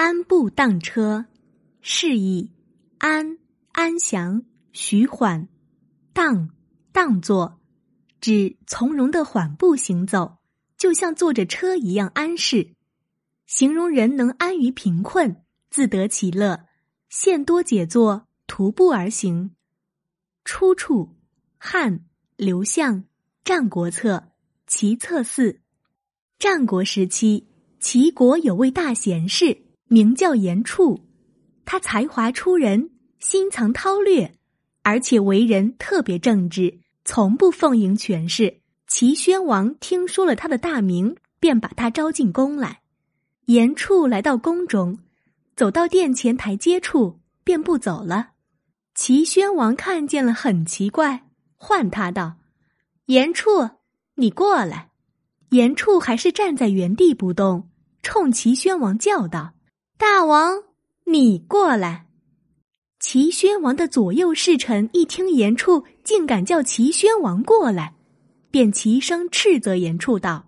安步当车，示意安安详、徐缓；当当坐，指从容的缓步行走，就像坐着车一样安适，形容人能安于贫困，自得其乐，现多解作，徒步而行。出处：汉刘向《战国策·齐策四》。战国时期，齐国有位大贤士，名叫严处。他才华出人，心藏韬略，而且为人特别正直，从不奉迎权势。齐宣王听说了他的大名，便把他招进宫来。严处来到宫中，走到殿前台阶处，便不走了。齐宣王看见了，很奇怪，唤他道：“严处，你过来。”严处还是站在原地不动，冲齐宣王叫道：“大王，你过来！”齐宣王的左右侍臣一听严处竟敢叫齐宣王过来，便齐声斥责严处道：“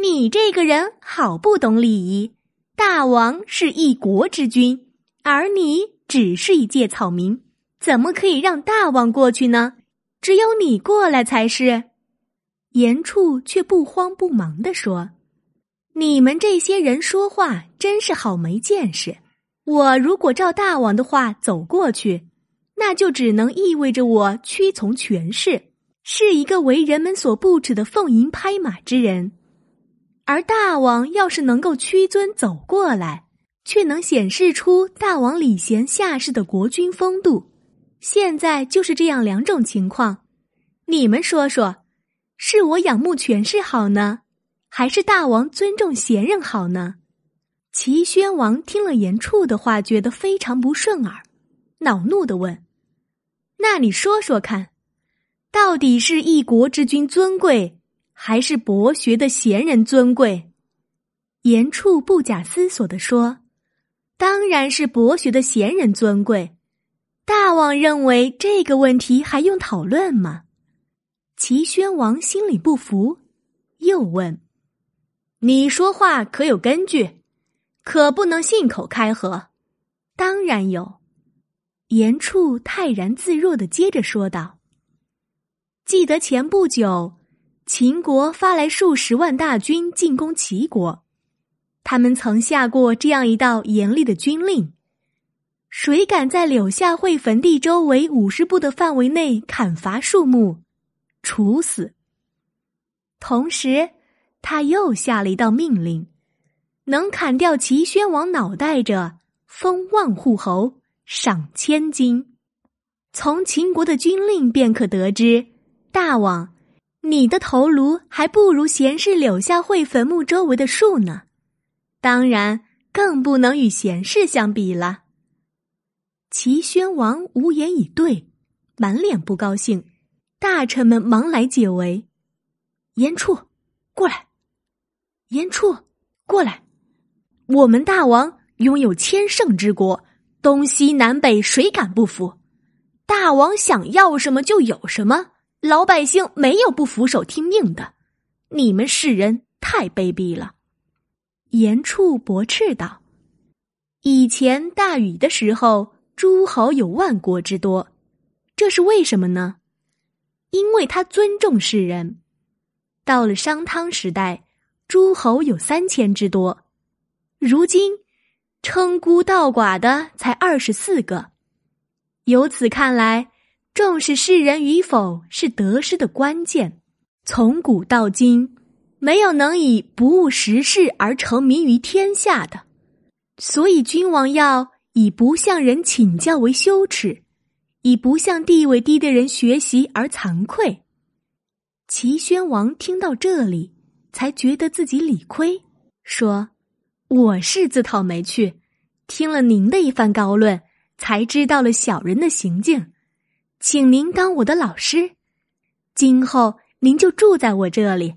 你这个人好不懂礼仪！大王是一国之君，而你只是一介草民。”怎么可以让大王过去呢？只有你过来才是。严处却不慌不忙地说：“你们这些人说话真是好没见识。我如果照大王的话走过去，那就只能意味着我屈从权势，是一个为人们所不耻的奉迎拍马之人。而大王要是能够屈尊走过来，却能显示出大王礼贤下士的国君风度。”现在就是这样两种情况，你们说说，是我仰慕权势好呢，还是大王尊重贤人好呢？齐宣王听了严处的话，觉得非常不顺耳，恼怒的问：“那你说说看，到底是一国之君尊贵，还是博学的贤人尊贵？”严处不假思索的说：“当然是博学的贤人尊贵。”大王认为这个问题还用讨论吗？齐宣王心里不服，又问：“你说话可有根据？可不能信口开河。”当然有。严处泰然自若的接着说道：“记得前不久，秦国发来数十万大军进攻齐国，他们曾下过这样一道严厉的军令。”谁敢在柳下惠坟地周围五十步的范围内砍伐树木，处死。同时，他又下了一道命令：能砍掉齐宣王脑袋者，封万户侯，赏千金。从秦国的军令便可得知，大王，你的头颅还不如贤士柳下惠坟墓周围的树呢。当然，更不能与贤士相比了。齐宣王无言以对，满脸不高兴。大臣们忙来解围。严处，过来！严处，过来！我们大王拥有千乘之国，东西南北谁敢不服？大王想要什么就有什么，老百姓没有不俯首听命的。你们世人太卑鄙了！严处驳斥道：“以前大禹的时候。”诸侯有万国之多，这是为什么呢？因为他尊重世人。到了商汤时代，诸侯有三千之多，如今称孤道寡的才二十四个。由此看来，重视世人与否是得失的关键。从古到今，没有能以不务实事而成名于天下的，所以君王要。以不向人请教为羞耻，以不向地位低的人学习而惭愧。齐宣王听到这里，才觉得自己理亏，说：“我是自讨没趣，听了您的一番高论，才知道了小人的行径，请您当我的老师。今后您就住在我这里，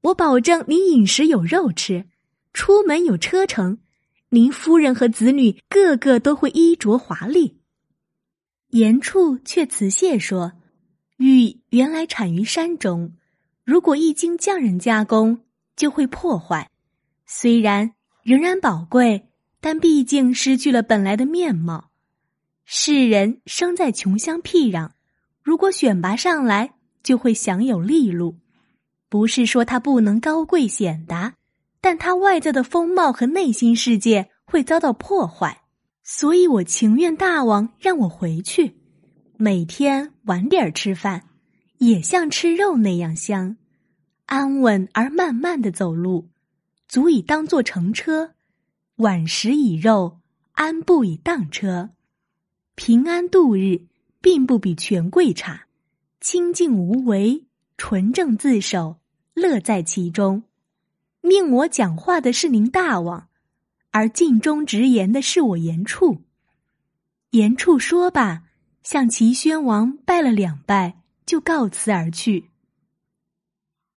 我保证您饮食有肉吃，出门有车乘。”您夫人和子女个个都会衣着华丽，严处却辞谢说：“玉原来产于山中，如果一经匠人加工，就会破坏。虽然仍然宝贵，但毕竟失去了本来的面貌。世人生在穷乡僻壤，如果选拔上来，就会享有利禄。不是说他不能高贵显达，但他外在的风貌和内心世界会遭到破坏。所以我情愿大王让我回去，每天晚点吃饭，也像吃肉那样香，安稳而慢慢的走路，足以当做乘车。晚食以肉，安步以当车，平安度日，并不比权贵差。清静无为，纯正自守，乐在其中。命我讲话的是您大王。而尽忠直言的是我严处。严处说罢，向齐宣王拜了两拜，就告辞而去。